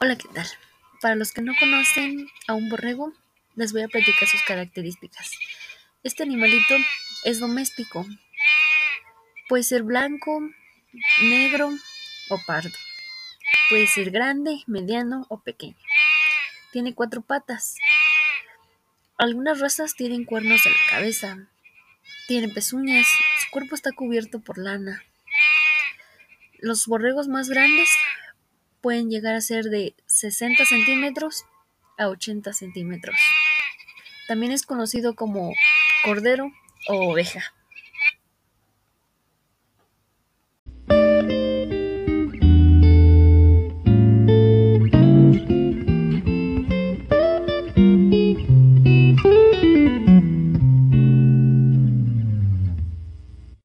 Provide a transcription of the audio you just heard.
Hola, ¿qué tal? Para los que no conocen a un borrego, les voy a platicar sus características. Este animalito es doméstico. Puede ser blanco, negro o pardo. Puede ser grande, mediano o pequeño. Tiene cuatro patas. Algunas razas tienen cuernos en la cabeza. Tiene pezuñas. Su cuerpo está cubierto por lana. Los borregos más grandes pueden llegar a ser de 60 centímetros a 80 centímetros. También es conocido como cordero o oveja.